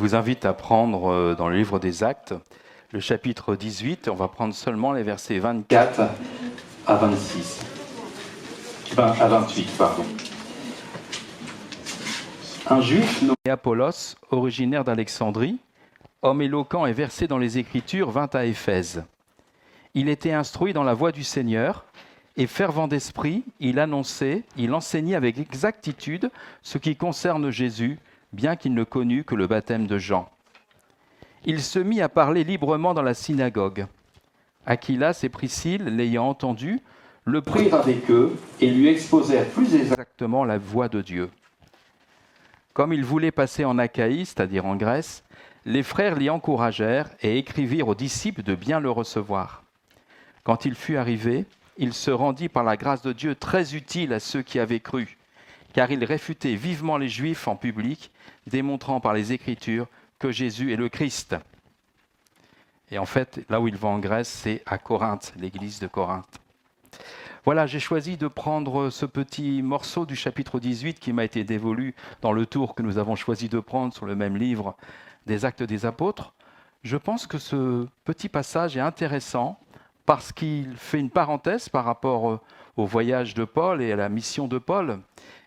vous invite à prendre euh, dans le livre des Actes le chapitre 18. On va prendre seulement les versets 24 à 26. à 28, pardon. Un juif nommé Apollos, originaire d'Alexandrie, homme éloquent et versé dans les Écritures, vint à Éphèse. Il était instruit dans la voie du Seigneur et fervent d'esprit, il annonçait, il enseignait avec exactitude ce qui concerne Jésus, bien qu'il ne connût que le baptême de Jean. Il se mit à parler librement dans la synagogue. Aquilas et Priscille, l'ayant entendu, le prirent avec eux et lui exposèrent plus exactement la voix de Dieu. Comme il voulait passer en Achaïe, c'est-à-dire en Grèce, les frères l'y encouragèrent et écrivirent aux disciples de bien le recevoir. Quand il fut arrivé, il se rendit par la grâce de Dieu très utile à ceux qui avaient cru, car il réfutait vivement les Juifs en public, démontrant par les Écritures que Jésus est le Christ. Et en fait, là où il va en Grèce, c'est à Corinthe, l'église de Corinthe. Voilà, j'ai choisi de prendre ce petit morceau du chapitre 18 qui m'a été dévolu dans le tour que nous avons choisi de prendre sur le même livre des Actes des Apôtres. Je pense que ce petit passage est intéressant parce qu'il fait une parenthèse par rapport au voyage de Paul et à la mission de Paul.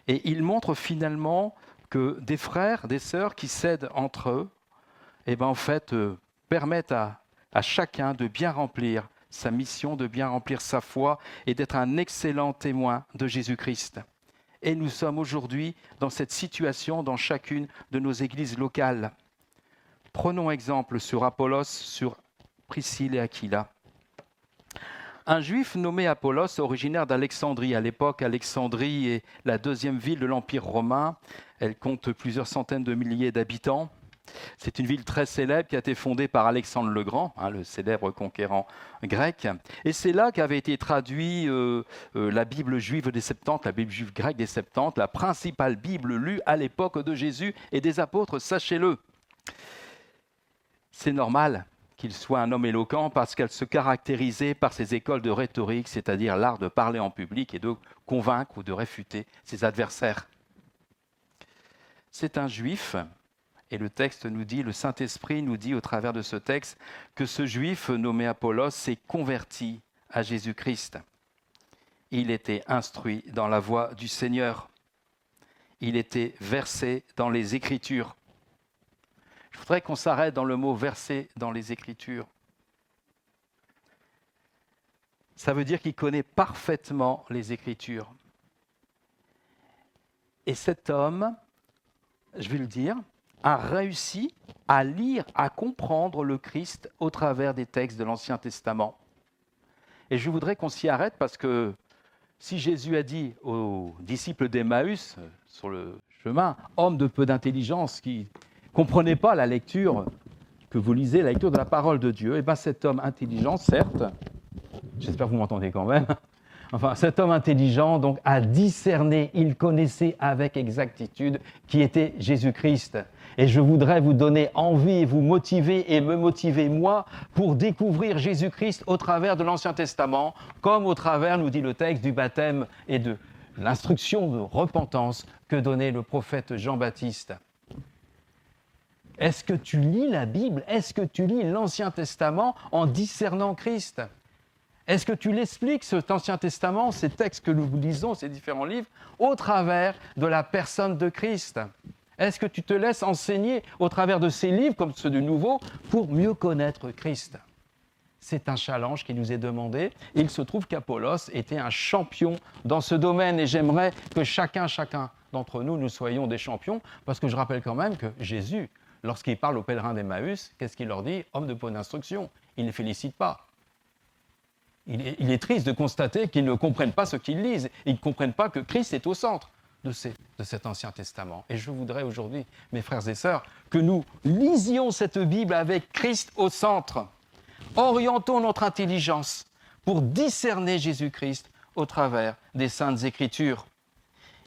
Et il montre finalement que des frères, des sœurs qui s'aident entre eux, eh ben en fait, euh, permettent à, à chacun de bien remplir sa mission, de bien remplir sa foi et d'être un excellent témoin de Jésus-Christ. Et nous sommes aujourd'hui dans cette situation dans chacune de nos églises locales. Prenons exemple sur Apollos, sur Priscille et Aquila. Un juif nommé Apollos, originaire d'Alexandrie. À l'époque, Alexandrie est la deuxième ville de l'Empire romain. Elle compte plusieurs centaines de milliers d'habitants. C'est une ville très célèbre qui a été fondée par Alexandre le Grand, hein, le célèbre conquérant grec. Et c'est là qu'avait été traduite euh, euh, la Bible juive des Septante, la Bible juive grecque des Septante, la principale Bible lue à l'époque de Jésus et des apôtres, sachez-le. C'est normal, qu'il soit un homme éloquent parce qu'elle se caractérisait par ses écoles de rhétorique, c'est-à-dire l'art de parler en public et de convaincre ou de réfuter ses adversaires. C'est un juif, et le texte nous dit, le Saint-Esprit nous dit au travers de ce texte, que ce juif nommé Apollos s'est converti à Jésus-Christ. Il était instruit dans la voie du Seigneur. Il était versé dans les Écritures. Je voudrais qu'on s'arrête dans le mot versé dans les Écritures. Ça veut dire qu'il connaît parfaitement les Écritures. Et cet homme, je vais le dire, a réussi à lire, à comprendre le Christ au travers des textes de l'Ancien Testament. Et je voudrais qu'on s'y arrête parce que si Jésus a dit aux disciples d'Emmaüs sur le chemin, homme de peu d'intelligence qui comprenez pas la lecture que vous lisez, la lecture de la parole de Dieu, et eh bien cet homme intelligent, certes, j'espère que vous m'entendez quand même, enfin cet homme intelligent donc a discerné, il connaissait avec exactitude qui était Jésus-Christ. Et je voudrais vous donner envie, vous motiver et me motiver moi pour découvrir Jésus-Christ au travers de l'Ancien Testament, comme au travers, nous dit le texte, du baptême et de l'instruction de repentance que donnait le prophète Jean-Baptiste. Est-ce que tu lis la Bible? Est-ce que tu lis l'Ancien Testament en discernant Christ? Est-ce que tu l'expliques, cet Ancien Testament, ces textes que nous lisons, ces différents livres, au travers de la personne de Christ? Est-ce que tu te laisses enseigner au travers de ces livres, comme ceux du Nouveau, pour mieux connaître Christ? C'est un challenge qui nous est demandé. Il se trouve qu'Apollos était un champion dans ce domaine et j'aimerais que chacun, chacun d'entre nous, nous soyons des champions parce que je rappelle quand même que Jésus lorsqu'il parle aux pèlerins d'Emmaüs, qu'est-ce qu'il leur dit? Homme de bonne instruction. Il ne les félicite pas. Il est, triste de constater qu'ils ne comprennent pas ce qu'ils lisent. Ils ne comprennent pas que Christ est au centre de, de cet Ancien Testament. Et je voudrais aujourd'hui, mes frères et sœurs, que nous lisions cette Bible avec Christ au centre. Orientons notre intelligence pour discerner Jésus-Christ au travers des saintes écritures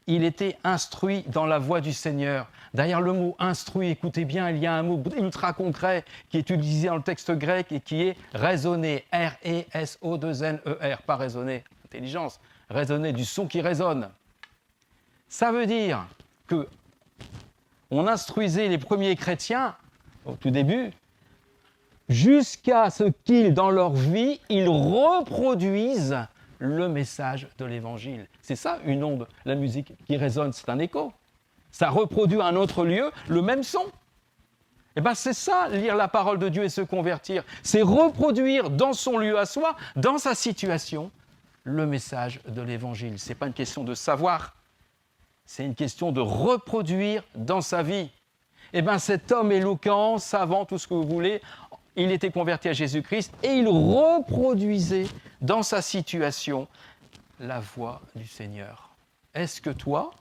il était instruit dans la voie du Seigneur. Derrière le mot instruit, écoutez bien, il y a un mot ultra concret qui est utilisé dans le texte grec et qui est raisonner. R-E-S-O-2-N-E-R. Pas raisonner, intelligence. Raisonner du son qui résonne. Ça veut dire que on instruisait les premiers chrétiens au tout début, jusqu'à ce qu'ils, dans leur vie, ils reproduisent le message de l'Évangile. C'est ça une onde, la musique qui résonne, c'est un écho. Ça reproduit à un autre lieu le même son. Eh bien, c'est ça, lire la parole de Dieu et se convertir. C'est reproduire dans son lieu à soi, dans sa situation, le message de l'Évangile. Ce n'est pas une question de savoir, c'est une question de reproduire dans sa vie. Eh bien, cet homme éloquent, savant, tout ce que vous voulez, il était converti à Jésus-Christ et il reproduisait dans sa situation la voix du Seigneur. Est-ce que toi,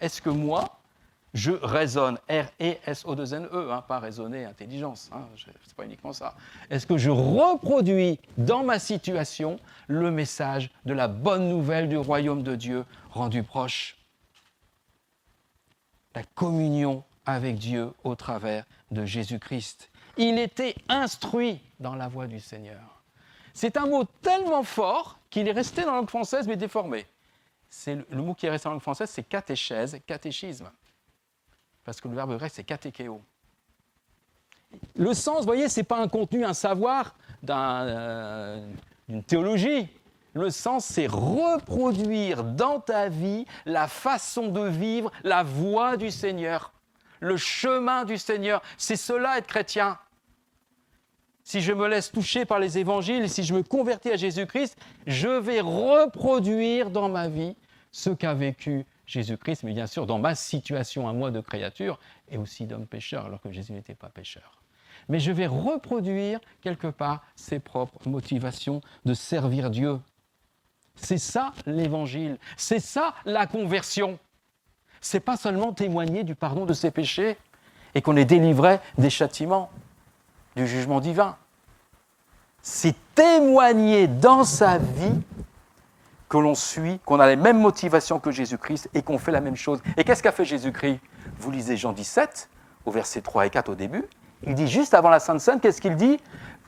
est-ce que moi, je raisonne, R-E-S-O-2-N-E, hein, pas raisonner, intelligence, hein, c'est pas uniquement ça. Est-ce que je reproduis dans ma situation le message de la bonne nouvelle du royaume de Dieu rendu proche? La communion avec Dieu au travers de Jésus-Christ. Il était instruit dans la voie du Seigneur. C'est un mot tellement fort qu'il est resté dans la langue française mais déformé. C'est le, mot qui est resté dans la langue française, c'est catéchèse, catéchisme. Parce que le verbe grec, c'est katékéo. Le sens, vous voyez, ce n'est pas un contenu, un savoir euh, d'une théologie. Le sens, c'est reproduire dans ta vie la façon de vivre, la voie du Seigneur, le chemin du Seigneur. C'est cela être chrétien. Si je me laisse toucher par les évangiles, si je me convertis à Jésus-Christ, je vais reproduire dans ma vie ce qu'a vécu Jésus-Christ, mais bien sûr dans ma situation à moi de créature et aussi d'homme pécheur, alors que Jésus n'était pas pécheur. Mais je vais reproduire quelque part ses propres motivations de servir Dieu. C'est ça l'évangile, c'est ça la conversion. C'est pas seulement témoigner du pardon de ses péchés et qu'on est délivré des châtiments, du jugement divin. C'est témoigner dans sa vie que l'on suit, qu'on a les mêmes motivations que Jésus-Christ et qu'on fait la même chose. Et qu'est-ce qu'a fait Jésus-Christ? Vous lisez Jean 17, au verset 3 et 4 au début. Il dit juste avant la Sainte Seine, qu'est-ce qu'il dit?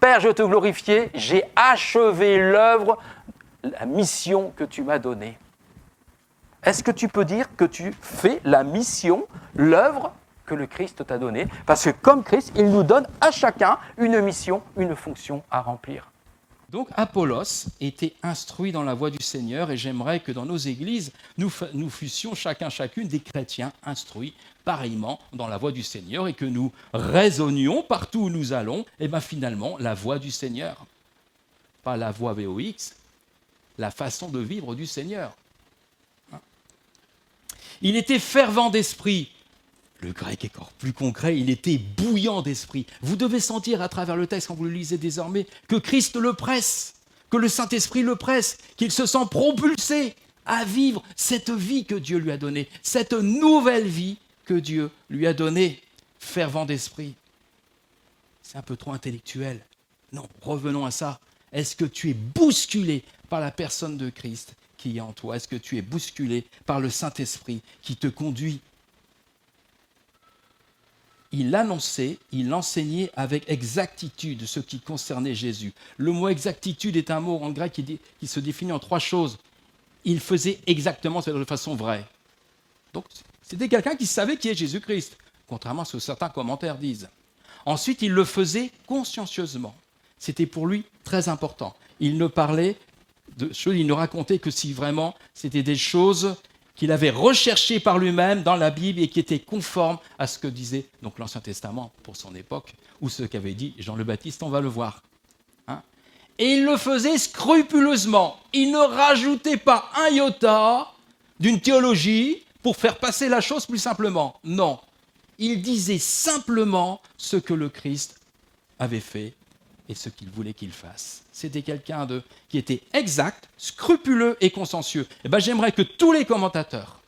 Père, je te glorifie, j'ai achevé l'œuvre, la mission que tu m'as donnée. Est-ce que tu peux dire que tu fais la mission, l'œuvre que le Christ t'a donnée? Parce que comme Christ, il nous donne à chacun une mission, une fonction à remplir. Donc Apollos était instruit dans la voie du Seigneur et j'aimerais que dans nos églises, nous, fussions chacun, chacune des chrétiens instruits pareillement dans la voie du Seigneur et que nous raisonnions partout où nous allons, et eh bien finalement la voie du Seigneur. Pas la voie VOX, la façon de vivre du Seigneur. Il était fervent d'esprit, le grec est encore plus concret, il était bouillant d'esprit. Vous devez sentir à travers le texte, quand vous le lisez désormais, que Christ le presse, que le Saint-Esprit le presse, qu'il se sent propulsé à vivre cette vie que Dieu lui a donnée, cette nouvelle vie que Dieu lui a donnée, fervent d'esprit. C'est un peu trop intellectuel. Non, revenons à ça. Est-ce que tu es bousculé par la personne de Christ qui est en toi Est-ce que tu es bousculé par le Saint-Esprit qui te conduit? Il annonçait, il enseignait avec exactitude ce qui concernait Jésus. Le mot exactitude est un mot en grec qui, se définit en trois choses. Il faisait exactement, cest de façon vraie. Donc, c'était quelqu'un qui savait qui est Jésus-Christ, contrairement à ce que certains commentaires disent. Ensuite, il le faisait consciencieusement. C'était pour lui très important. Il ne parlait il ne racontait que si vraiment c'était des choses qu'il avait recherché par lui-même dans la Bible et qui était conforme à ce que disait donc l'Ancien Testament pour son époque, ou ce qu'avait dit Jean le Baptiste, on va le voir. Hein. et il le faisait scrupuleusement. Il ne rajoutait pas un iota d'une théologie pour faire passer la chose plus simplement. Non. Il disait simplement ce que le Christ avait fait et ce qu'il voulait qu'il fasse. C'était quelqu'un de qui était exact, scrupuleux et consciencieux. Et eh ben, j'aimerais que tous les commentateurs,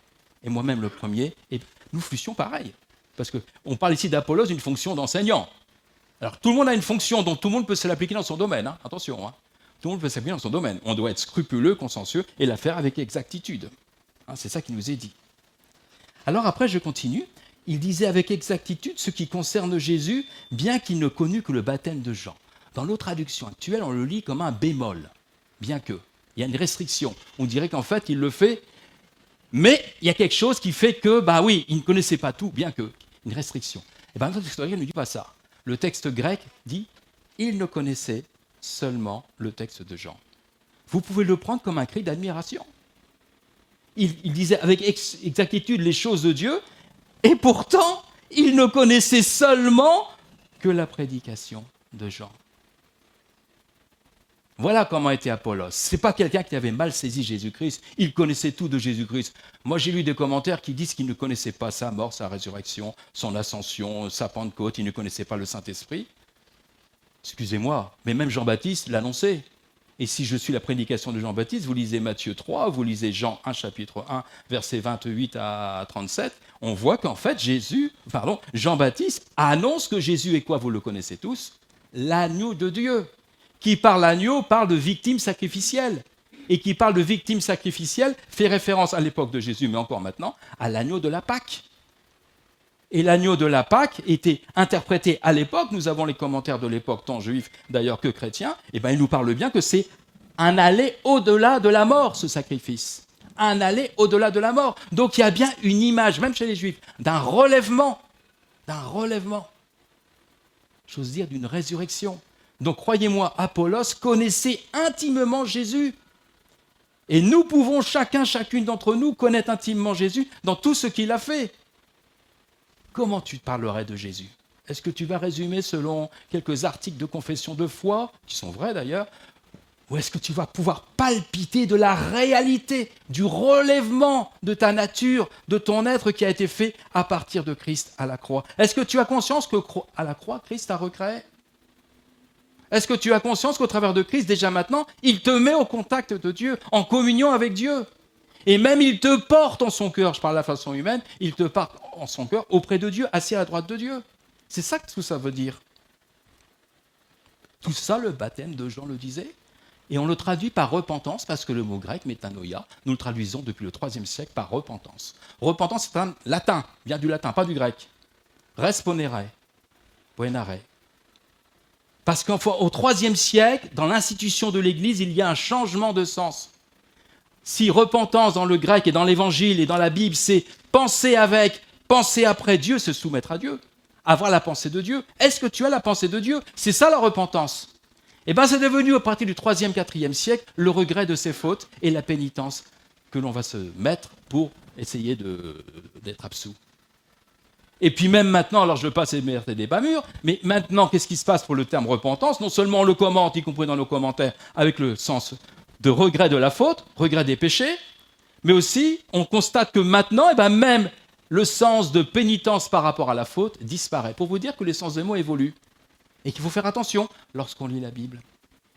et moi-même le premier, et nous fussions pareil. Parce qu'on parle ici d'Apollos d'une fonction d'enseignant. Alors tout le monde a une fonction dont tout le monde peut se l'appliquer dans son domaine. Hein. Attention, hein. tout le monde peut s'appliquer dans son domaine. On doit être scrupuleux, consciencieux et la faire avec exactitude. Hein, c'est ça qui nous est dit. Alors après, je continue. Il disait avec exactitude ce qui concerne Jésus, bien qu'il ne connût que le baptême de Jean. Dans nos traductions actuelles, on le lit comme un bémol, bien que. Il y a une restriction. On dirait qu'en fait, il le fait, mais il y a quelque chose qui fait que, bah oui, il ne connaissait pas tout, bien que. Une restriction. Et bien, notre historien ne dit pas ça. Le texte grec dit il ne connaissait seulement le texte de Jean. Vous pouvez le prendre comme un cri d'admiration. Il, disait avec exactitude les choses de Dieu, et pourtant, il ne connaissait seulement que la prédication de Jean. Voilà comment était Apollos. Ce n'est pas quelqu'un qui avait mal saisi Jésus-Christ. Il connaissait tout de Jésus-Christ. Moi, j'ai lu des commentaires qui disent qu'il ne connaissait pas sa mort, sa résurrection, son ascension, sa Pentecôte. Il ne connaissait pas le Saint-Esprit. Excusez-moi, mais même Jean-Baptiste l'annonçait. Et si je suis la prédication de Jean-Baptiste, vous lisez Matthieu 3, vous lisez Jean 1, chapitre 1, versets 28 à 37, on voit qu'en fait, Jésus, pardon, Jean-Baptiste annonce que Jésus est quoi Vous le connaissez tous? L'agneau de Dieu qui parle agneau parle de victime sacrificielle. Et qui parle de victime sacrificielle fait référence à l'époque de Jésus, mais encore maintenant, à l'agneau de la Pâque. Et l'agneau de la Pâque était interprété à l'époque, nous avons les commentaires de l'époque, tant juifs d'ailleurs que chrétiens, et bien il nous parle bien que c'est un aller au-delà de la mort, ce sacrifice. Un aller au-delà de la mort. Donc il y a bien une image, même chez les juifs, d'un relèvement. D'un relèvement. J'ose dire d'une résurrection. Donc croyez-moi, Apollos connaissait intimement Jésus. Et nous pouvons chacun, chacune d'entre nous connaître intimement Jésus dans tout ce qu'il a fait. Comment tu parlerais de Jésus? Est-ce que tu vas résumer selon quelques articles de confession de foi, qui sont vrais d'ailleurs, ou est-ce que tu vas pouvoir palpiter de la réalité, du relèvement de ta nature, de ton être qui a été fait à partir de Christ à la croix? Est-ce que tu as conscience que à la croix, Christ a recréé? Est-ce que tu as conscience qu'au travers de Christ, déjà maintenant, il te met au contact de Dieu, en communion avec Dieu? Et même il te porte en son cœur, je parle de la façon humaine, il te porte en son cœur auprès de Dieu, assis à la droite de Dieu. C'est ça que tout ça veut dire. Tout ça, le baptême de Jean le disait. Et on le traduit par repentance, parce que le mot grec, métanoïa, nous le traduisons depuis le IIIe siècle par repentance. Repentance, c'est un latin, vient du latin, pas du grec. Responere, poenare, parce qu'au IIIe siècle, dans l'institution de l'Église, il y a un changement de sens. Si repentance dans le grec et dans l'Évangile et dans la Bible, c'est penser avec, penser après Dieu, se soumettre à Dieu, avoir la pensée de Dieu. Est-ce que tu as la pensée de Dieu? C'est ça la repentance. Eh bien, c'est devenu à partir du 3e, 4e siècle le regret de ses fautes et la pénitence que l'on va se mettre pour essayer d'être absous. Et puis même maintenant, alors je ne veux pas des bas mûrs, mais maintenant, qu'est-ce qui se passe pour le terme repentance? Non seulement on le commente, y compris dans nos commentaires, avec le sens de regret de la faute, regret des péchés, mais aussi on constate que maintenant, eh ben même le sens de pénitence par rapport à la faute disparaît. Pour vous dire que les sens des mots évoluent et qu'il faut faire attention lorsqu'on lit la Bible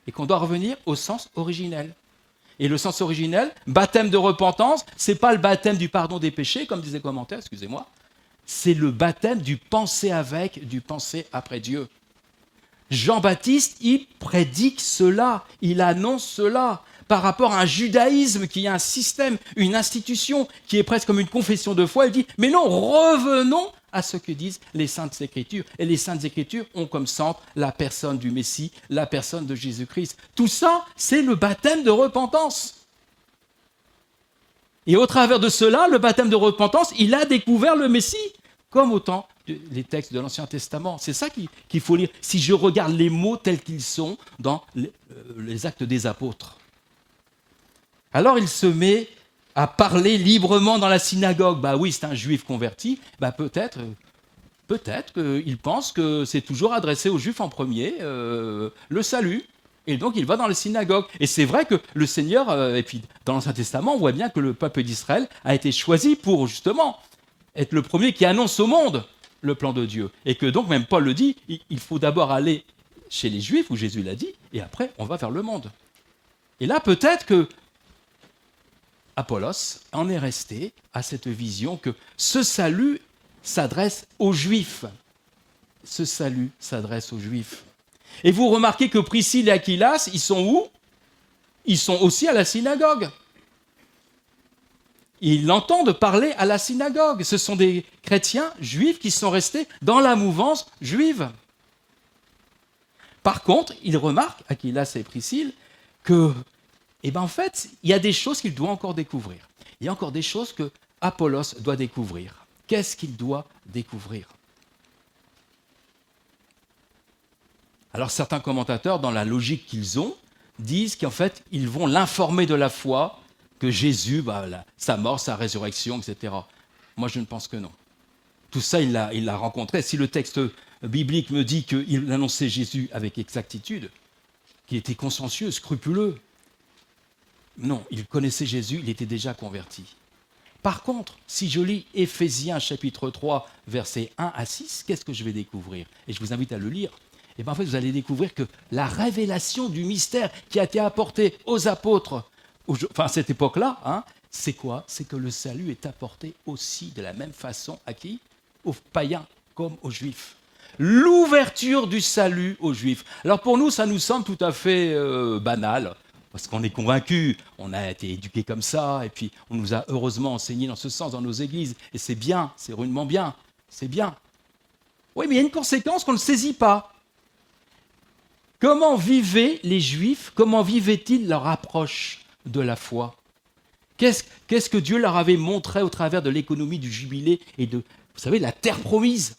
et qu'on doit revenir au sens originel. Et le sens originel, baptême de repentance, c'est pas le baptême du pardon des péchés, comme disait commentaire, excusez-moi, c'est le baptême du penser avec, du penser après Dieu. Jean-Baptiste, il prédique cela, il annonce cela par rapport à un judaïsme qui a un système, une institution qui est presque comme une confession de foi. Il dit, mais non, revenons à ce que disent les saintes écritures. Et les saintes écritures ont comme centre la personne du Messie, la personne de Jésus-Christ. Tout ça, c'est le baptême de repentance. Et au travers de cela, le baptême de repentance, il a découvert le Messie comme autant les textes de l'Ancien Testament. C'est ça qu'il faut lire. Si je regarde les mots tels qu'ils sont dans euh, les, actes des apôtres. Alors il se met à parler librement dans la synagogue. Bah oui, c'est un juif converti. Bah peut-être, peut-être qu'il pense que c'est toujours adressé aux juifs en premier, euh, le salut. Et donc il va dans la synagogue. Et c'est vrai que le Seigneur, euh, et puis dans l'Ancien Testament, on voit bien que le peuple d'Israël a été choisi pour justement être le premier qui annonce au monde le plan de Dieu. Et que donc, même Paul le dit, il faut d'abord aller chez les Juifs, où Jésus l'a dit, et après, on va vers le monde. Et là, peut-être que Apollos en est resté à cette vision que ce salut s'adresse aux Juifs. Ce salut s'adresse aux Juifs. Et vous remarquez que Priscille et Aquilas, ils sont où? Ils sont aussi à la synagogue ils entendent parler à la synagogue. Ce sont des chrétiens juifs qui sont restés dans la mouvance juive. Par contre, il remarque, Aquilas et Priscille, que, eh ben, en fait, il y a des choses qu'il doit encore découvrir. Il y a encore des choses que Apollos doit découvrir. Qu'est-ce qu'il doit découvrir? Alors certains commentateurs, dans la logique qu'ils ont, disent qu'en fait, ils vont l'informer de la foi que Jésus, bah, sa mort, sa résurrection, etc. Moi, je ne pense que non. Tout ça, il l'a rencontré. Si le texte biblique me dit qu'il annonçait Jésus avec exactitude, qu'il était consciencieux, scrupuleux, non, il connaissait Jésus, il était déjà converti. Par contre, si je lis Éphésiens chapitre 3, versets 1 à 6, qu'est-ce que je vais découvrir? Et je vous invite à le lire. Et bien en fait, vous allez découvrir que la révélation du mystère qui a été apporté aux apôtres, enfin à cette époque-là, hein, c'est quoi? C'est que le salut est apporté aussi de la même façon à qui? Aux païens comme aux juifs. L'ouverture du salut aux juifs. Alors pour nous, ça nous semble tout à fait euh, banal parce qu'on est convaincu, on a été éduqué comme ça, et puis on nous a heureusement enseigné dans ce sens dans nos églises, et c'est bien, c'est rudement bien, c'est bien. Oui, mais il y a une conséquence qu'on ne saisit pas. Comment vivaient les Juifs, comment vivaient-ils leur approche? De la foi Qu'est-ce que Dieu leur avait montré au travers de l'économie du jubilé et de, vous savez, la terre promise?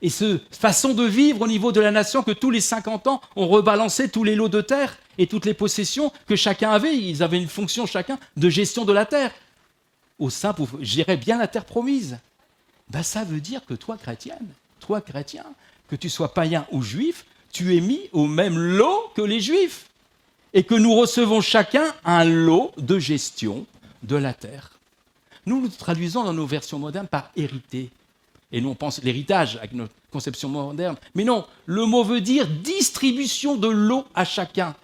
Et ce façon de vivre au niveau de la nation que tous les 50 ans, on rebalancé tous les lots de terre et toutes les possessions que chacun avait. Ils avaient une fonction chacun de gestion de la terre. Au sein pour gérer bien la terre promise. Ben, ça veut dire que toi, chrétienne, toi, chrétien, que tu sois païen ou juif, tu es mis au même lot que les juifs. Et que nous recevons chacun un lot de gestion de la terre. Nous nous traduisons dans nos versions modernes par hériter. Et nous, on pense l'héritage avec notre conception moderne. Mais non, le mot veut dire distribution de l'eau à chacun.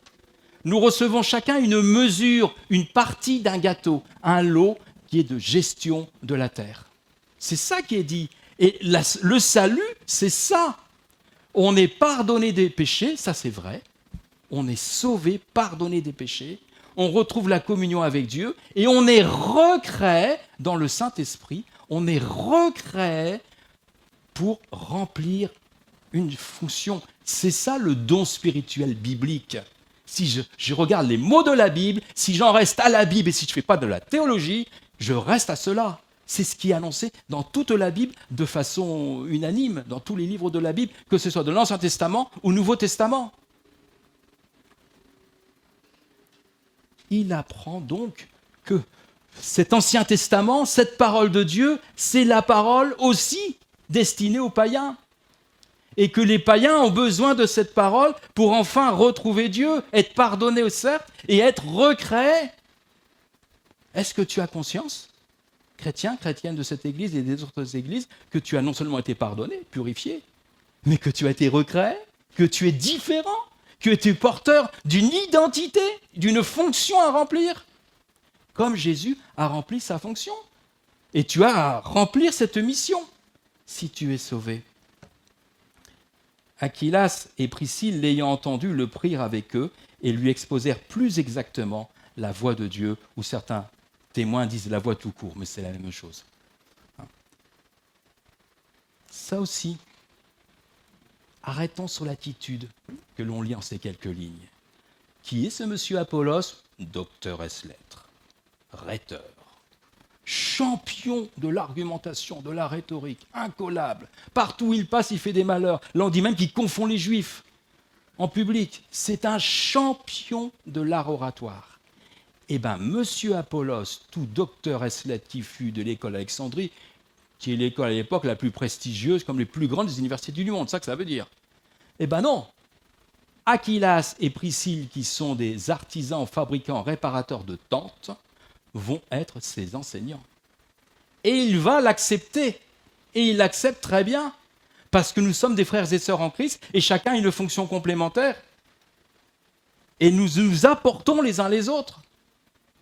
Nous recevons chacun une mesure, une partie d'un gâteau, un lot qui est de gestion de la terre. C'est ça qui est dit. Et le salut, c'est ça. On est pardonné des péchés, ça c'est vrai. On est sauvé, pardonné des péchés. On retrouve la communion avec Dieu et on est recréé dans le Saint-Esprit. On est recréé pour remplir une fonction. C'est ça le don spirituel biblique. Si je, regarde les mots de la Bible, si j'en reste à la Bible et si je ne fais pas de la théologie, je reste à cela. C'est ce qui est annoncé dans toute la Bible de façon unanime, dans tous les livres de la Bible, que ce soit de l'Ancien Testament ou Nouveau Testament. Il apprend donc que cet Ancien Testament, cette parole de Dieu, c'est la parole aussi destiné aux païens. Et que les païens ont besoin de cette parole pour enfin retrouver Dieu, être pardonnés certes et être recréés. Est-ce que tu as conscience, chrétien, chrétienne de cette église et des autres églises, que tu as non seulement été pardonné, purifié, mais que tu as été recréé, que tu es différent, tu es porteur d'une identité, d'une fonction à remplir, comme Jésus a rempli sa fonction. Et tu as à remplir cette mission si tu es sauvé. Aquilas et Priscille, l'ayant entendu, le prirent avec eux et lui exposèrent plus exactement la voix de Dieu, ou certains témoins disent la voix tout court, mais c'est la même chose. Ça aussi, arrêtons sur l'attitude que l'on lit en ces quelques lignes. Qui est ce monsieur Apollos? Docteur S-lettres, rhéteur, champion de l'argumentation, de la rhétorique, incollable. Partout où il passe, il fait des malheurs. Là, on dit même qu'il confond les juifs en public. C'est un champion de l'art oratoire. Eh bien, Monsieur Apollos, tout docteur Eslet qui fut de l'école Alexandrie, qui est l'école à l'époque la plus prestigieuse, comme les plus grandes universités du monde, ça que ça veut dire. Eh bien non, Aquilas et Priscille, qui sont des artisans, fabricants, réparateurs de tentes, vont être ses enseignants. Et il va l'accepter. Et il l'accepte très bien. Parce que nous sommes des frères et sœurs en Christ et chacun a une fonction complémentaire. Et nous nous apportons les uns les autres.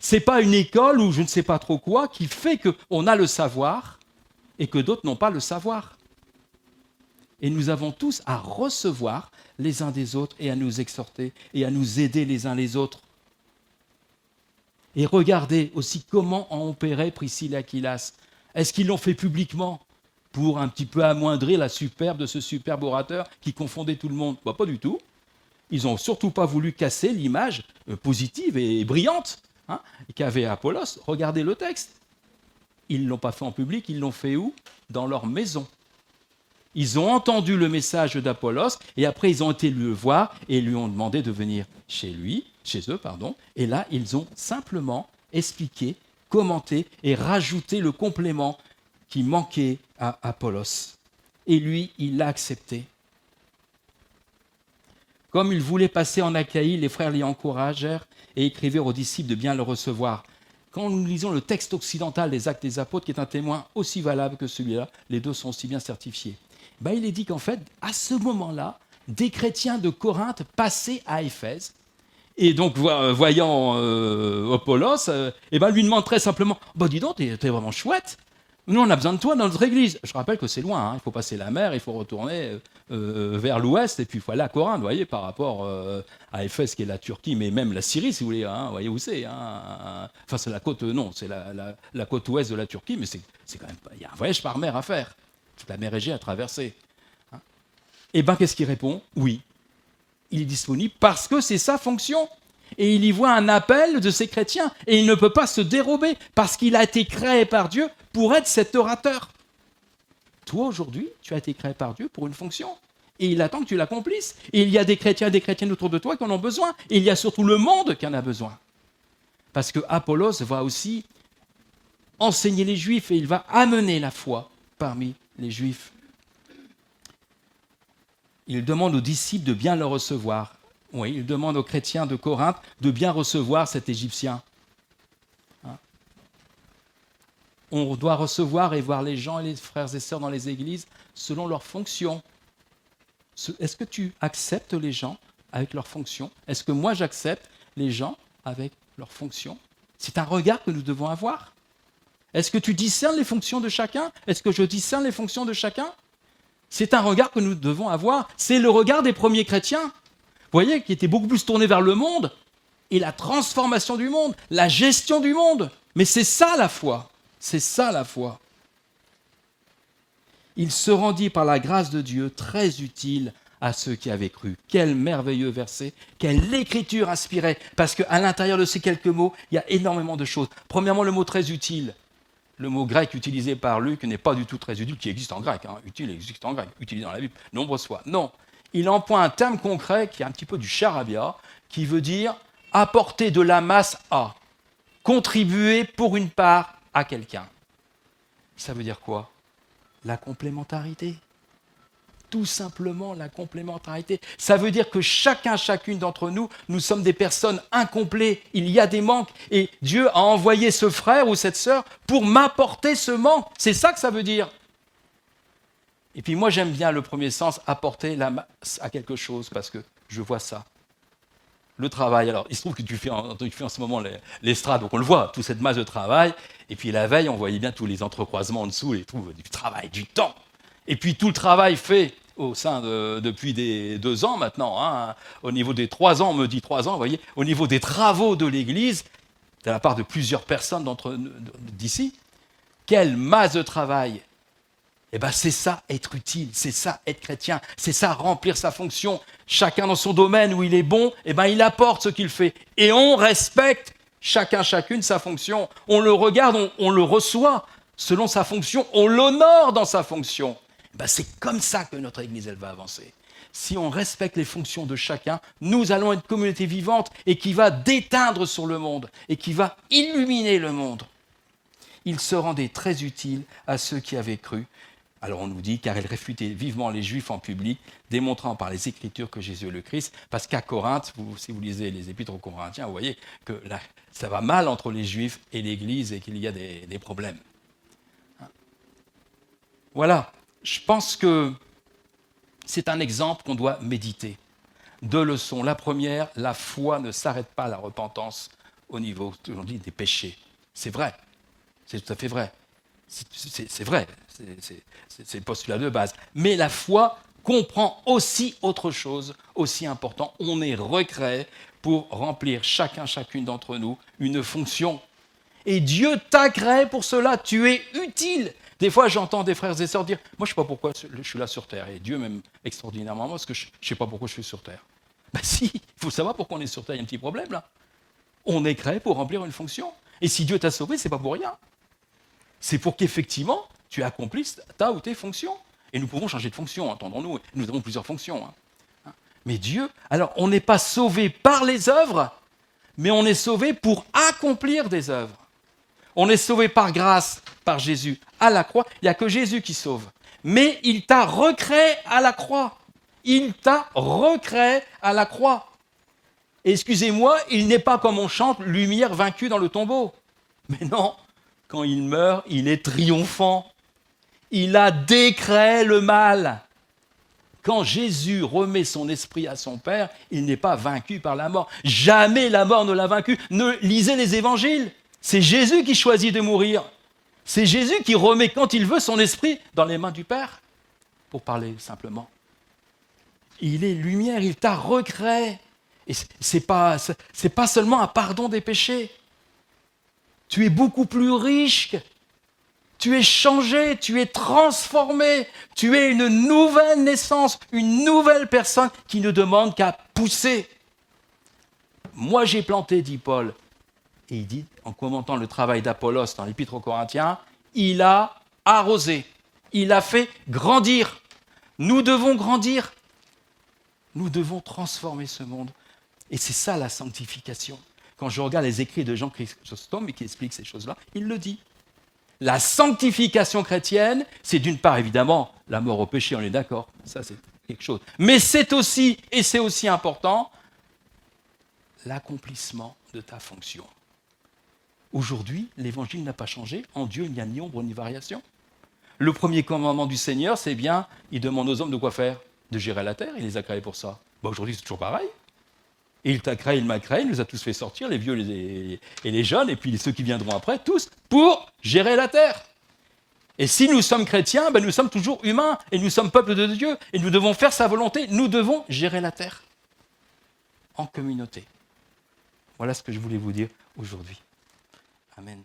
Ce n'est pas une école ou je ne sais pas trop quoi qui fait qu'on a le savoir et que d'autres n'ont pas le savoir. Et nous avons tous à recevoir les uns des autres et à nous exhorter et à nous aider les uns les autres. Et regardez aussi comment ont opéré Priscille et Aquilas. Est-ce qu'ils l'ont fait publiquement pour un petit peu amoindrir la superbe de ce superbe orateur qui confondait tout le monde? Bah, Pas du tout. Ils n'ont surtout pas voulu casser l'image euh, positive et brillante hein, qu'avait Apollos. Regardez le texte. Ils ne l'ont pas fait en public, ils l'ont fait où? Dans leur maison. Ils ont entendu le message d'Apollos et après ils ont été le voir et lui ont demandé de venir chez lui, chez eux, pardon. Et là, ils ont simplement expliqué, commenté et rajouté le complément qui manquait à Apollos. Et lui, il l'a accepté. Comme il voulait passer en Achaïe, les frères l'y encouragèrent et écrivirent aux disciples de bien le recevoir. Quand nous lisons le texte occidental des Actes des Apôtres, qui est un témoin aussi valable que celui-là, les deux sont aussi bien certifiés. Ben, il est dit qu'en fait, à ce moment-là, des chrétiens de Corinthe passaient à Éphèse. Et donc, voyant euh, Apollos, euh, eh ben, lui demande très simplement bah, Dis donc, t'es vraiment chouette. Nous, on a besoin de toi dans notre église. Je rappelle que c'est loin, hein. il faut passer la mer, il faut retourner euh, vers l'ouest, et puis il faut aller à Corinthe, vous voyez, par rapport euh, à Éphèse, qui est la Turquie, mais même la Syrie, si vous voulez, hein, vous voyez où c'est. Hein. Enfin, c'est la côte, non, c'est la, côte ouest de la Turquie, mais c'est quand même, il y a un voyage par mer à faire, toute la mer Égée à traverser. Eh bien, qu'est-ce qu'il répond? Oui, il est disponible parce que c'est sa fonction et il y voit un appel de ces chrétiens. Et il ne peut pas se dérober parce qu'il a été créé par Dieu pour être cet orateur. Toi, aujourd'hui, tu as été créé par Dieu pour une fonction. Et il attend que tu l'accomplisses. Et il y a des chrétiens et des chrétiennes autour de toi qui en ont besoin. Et il y a surtout le monde qui en a besoin. Parce que Apollos va aussi enseigner les Juifs et il va amener la foi parmi les Juifs. Il demande aux disciples de bien le recevoir. Oui, il demande aux chrétiens de Corinthe de bien recevoir cet Égyptien. Hein? On doit recevoir et voir les gens et les frères et sœurs dans les églises selon leur fonction. Est-ce que tu acceptes les gens avec leur fonction? Est-ce que moi j'accepte les gens avec leur fonction? C'est un regard que nous devons avoir. Est-ce que tu discernes les fonctions de chacun? Est-ce que je discerne les fonctions de chacun? C'est un regard que nous devons avoir. C'est le regard des premiers chrétiens voyez, qui était beaucoup plus tourné vers le monde et la transformation du monde, la gestion du monde. Mais c'est ça la foi. C'est ça la foi. Il se rendit par la grâce de Dieu très utile à ceux qui avaient cru. Quel merveilleux verset, quelle écriture inspirait, parce qu'à l'intérieur de ces quelques mots, il y a énormément de choses. Premièrement, le mot très utile. Le mot grec utilisé par Luc n'est pas du tout très utile, qui existe en grec. Hein. Utile existe en grec, utilisé dans la Bible, nombreuses fois. Non, il emploie un terme concret qui est un petit peu du charabia, qui veut dire apporter de la masse à, contribuer pour une part à quelqu'un. Ça veut dire quoi? La complémentarité. Tout simplement la complémentarité. Ça veut dire que chacun, chacune d'entre nous, nous sommes des personnes incomplètes. Il y a des manques. Et Dieu a envoyé ce frère ou cette sœur pour m'apporter ce manque. C'est ça que ça veut dire. Et puis moi j'aime bien le premier sens, apporter la masse à quelque chose, parce que je vois ça. Le travail, alors il se trouve que tu fais en, tu fais en ce moment l'estrade, donc on le voit, toute cette masse de travail, et puis la veille on voyait bien tous les entrecroisements en dessous, et tout, du travail, du temps. Et puis tout le travail fait au sein de, depuis des deux ans maintenant, hein, au niveau des trois ans, on me dit trois ans, vous voyez, au niveau des travaux de l'Église, de la part de plusieurs personnes d'ici, quelle masse de travail eh bien, c'est ça être utile, c'est ça être chrétien, c'est ça remplir sa fonction. Chacun dans son domaine où il est bon, eh ben, il apporte ce qu'il fait. Et on respecte chacun, chacune sa fonction. On le regarde, on, le reçoit selon sa fonction, on l'honore dans sa fonction. Eh ben, c'est comme ça que notre Église, elle va avancer. Si on respecte les fonctions de chacun, nous allons être une communauté vivante et qui va déteindre sur le monde et qui va illuminer le monde. Il se rendait très utile à ceux qui avaient cru alors on nous dit, car elle réfutait vivement les Juifs en public, démontrant par les Écritures que Jésus est le Christ, parce qu'à Corinthe, si vous lisez les épîtres aux Corinthiens, vous voyez que ça va mal entre les Juifs et l'Église et qu'il y a des, problèmes. Voilà, je pense que c'est un exemple qu'on doit méditer. Deux leçons. La première, la foi ne s'arrête pas à la repentance au niveau, dit, des péchés. C'est vrai, c'est tout à fait vrai. C'est vrai, c'est le postulat de base. Mais la foi comprend aussi autre chose, aussi important. On est recréé pour remplir chacun, chacune d'entre nous une fonction. Et Dieu t'a créé pour cela. Tu es utile. Des fois, j'entends des frères et sœurs dire Moi, je ne sais pas pourquoi je suis là sur terre. Et Dieu m'aime extraordinairement, parce que je ne sais pas pourquoi je suis sur terre. Ben si, il faut savoir pourquoi on est sur terre. Il y a un petit problème là. On est créé pour remplir une fonction. Et si Dieu t'a sauvé, c'est pas pour rien c'est pour qu'effectivement, tu accomplisses ta ou tes fonctions. Et nous pouvons changer de fonction, entendons-nous. Nous avons plusieurs fonctions. Hein. Mais Dieu, alors on n'est pas sauvé par les œuvres, mais on est sauvé pour accomplir des œuvres. On est sauvé par grâce, par Jésus, à la croix. Il n'y a que Jésus qui sauve. Mais il t'a recréé à la croix. Il t'a recréé à la croix. Excusez-moi, il n'est pas comme on chante, lumière vaincue dans le tombeau. Mais non, quand il meurt, il est triomphant. Il a décréé le mal. Quand Jésus remet son esprit à son Père, il n'est pas vaincu par la mort. Jamais la mort ne l'a vaincu. Ne lisez les évangiles. C'est Jésus qui choisit de mourir. C'est Jésus qui remet quand il veut son esprit dans les mains du Père, pour parler simplement. Il est lumière, il t'a recréé. Et ce n'est pas, pas seulement un pardon des péchés. Tu es beaucoup plus riche. Tu es changé, tu es transformé. Tu es une nouvelle naissance, une nouvelle personne qui ne demande qu'à pousser. Moi j'ai planté, dit Paul, et il dit, en commentant le travail d'Apollos dans l'Épître aux Corinthiens, il a arrosé, il a fait grandir. Nous devons grandir. Nous devons transformer ce monde. Et c'est ça la sanctification. Quand je regarde les écrits de Jean Chrysostome qui explique ces choses-là, il le dit. La sanctification chrétienne, c'est d'une part évidemment la mort au péché, on est d'accord, ça c'est quelque chose. Mais c'est aussi, et c'est aussi important, l'accomplissement de ta fonction. Aujourd'hui, l'évangile n'a pas changé. En Dieu, il n'y a ni ombre ni variation. Le premier commandement du Seigneur, c'est bien, il demande aux hommes de quoi faire? De gérer la terre, il les a créés pour ça. Bah, aujourd'hui, c'est toujours pareil. Il t'a créé, il m'a créé, il nous a tous fait sortir, les vieux et les jeunes, et puis ceux qui viendront après, tous, pour gérer la terre. Et si nous sommes chrétiens, ben nous sommes toujours humains, et nous sommes peuple de Dieu, et nous devons faire sa volonté, nous devons gérer la terre en communauté. Voilà ce que je voulais vous dire aujourd'hui. Amen.